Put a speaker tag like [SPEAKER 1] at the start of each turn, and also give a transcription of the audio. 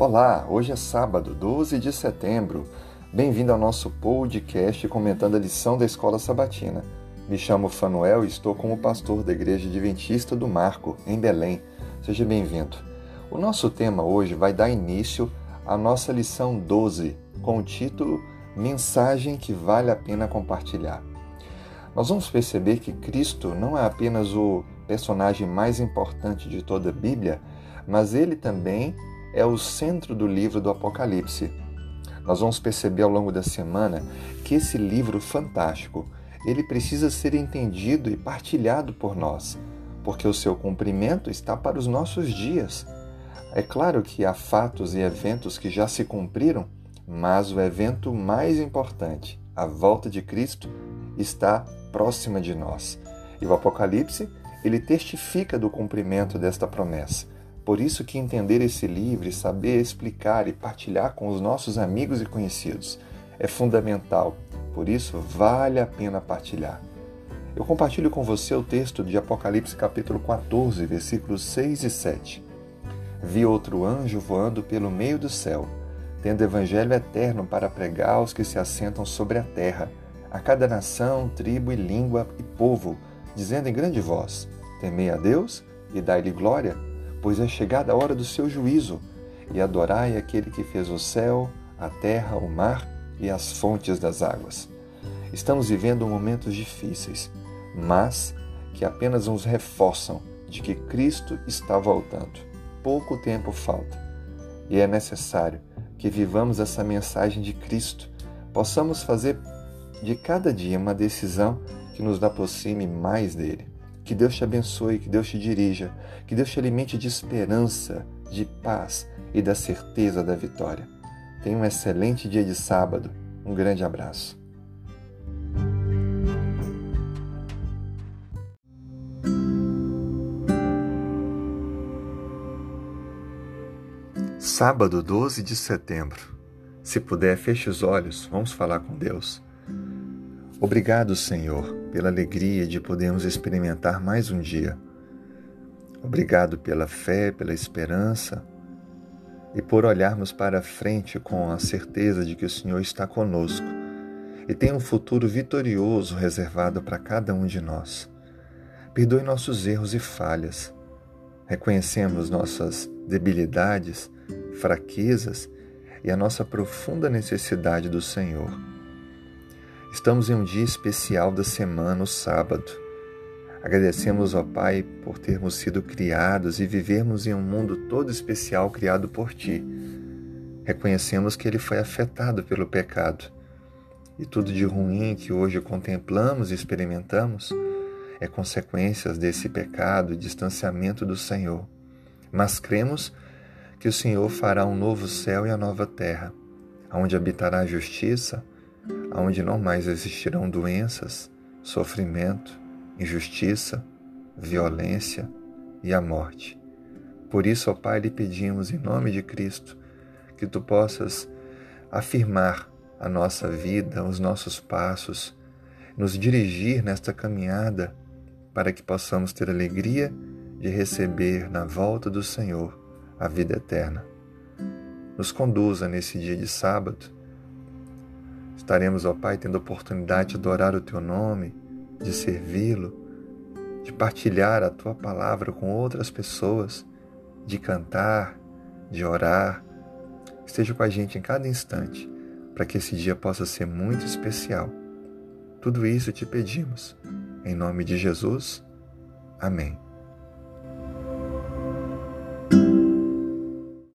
[SPEAKER 1] Olá, hoje é sábado, 12 de setembro. Bem-vindo ao nosso podcast comentando a lição da Escola Sabatina. Me chamo Fanuel e estou como pastor da Igreja Adventista do Marco, em Belém. Seja bem-vindo. O nosso tema hoje vai dar início à nossa lição 12, com o título Mensagem que vale a pena compartilhar. Nós vamos perceber que Cristo não é apenas o personagem mais importante de toda a Bíblia, mas ele também é o centro do livro do Apocalipse. Nós vamos perceber ao longo da semana que esse livro fantástico, ele precisa ser entendido e partilhado por nós, porque o seu cumprimento está para os nossos dias. É claro que há fatos e eventos que já se cumpriram, mas o evento mais importante, a volta de Cristo, está próxima de nós. E o Apocalipse, ele testifica do cumprimento desta promessa. Por isso que entender esse livro e saber explicar e partilhar com os nossos amigos e conhecidos é fundamental. Por isso vale a pena partilhar. Eu compartilho com você o texto de Apocalipse capítulo 14, versículos 6 e 7. Vi outro anjo voando pelo meio do céu, tendo evangelho eterno para pregar aos que se assentam sobre a terra, a cada nação, tribo e língua e povo, dizendo em grande voz: Temei a Deus e dai-lhe glória pois é chegada a hora do seu juízo, e adorai aquele que fez o céu, a terra, o mar e as fontes das águas. Estamos vivendo momentos difíceis, mas que apenas nos reforçam de que Cristo está voltando. Pouco tempo falta, e é necessário que vivamos essa mensagem de Cristo, possamos fazer de cada dia uma decisão que nos aproxime mais dele. Que Deus te abençoe, que Deus te dirija, que Deus te alimente de esperança, de paz e da certeza da vitória. Tenha um excelente dia de sábado. Um grande abraço. Sábado 12 de setembro. Se puder, feche os olhos, vamos falar com Deus. Obrigado, Senhor, pela alegria de podermos experimentar mais um dia. Obrigado pela fé, pela esperança e por olharmos para frente com a certeza de que o Senhor está conosco e tem um futuro vitorioso reservado para cada um de nós. Perdoe nossos erros e falhas. Reconhecemos nossas debilidades, fraquezas e a nossa profunda necessidade do Senhor. Estamos em um dia especial da semana, o sábado. Agradecemos ao Pai por termos sido criados e vivermos em um mundo todo especial criado por Ti. Reconhecemos que Ele foi afetado pelo pecado e tudo de ruim que hoje contemplamos e experimentamos é consequências desse pecado e distanciamento do Senhor. Mas cremos que o Senhor fará um novo céu e a nova terra, onde habitará a justiça, onde não mais existirão doenças, sofrimento, injustiça, violência e a morte. Por isso, ó Pai, lhe pedimos em nome de Cristo que tu possas afirmar a nossa vida, os nossos passos, nos dirigir nesta caminhada para que possamos ter alegria de receber na volta do Senhor a vida eterna. Nos conduza nesse dia de sábado Estaremos, ó Pai, tendo a oportunidade de adorar o Teu nome, de servi-lo, de partilhar a Tua palavra com outras pessoas, de cantar, de orar. Esteja com a gente em cada instante, para que esse dia possa ser muito especial. Tudo isso te pedimos. Em nome de Jesus. Amém.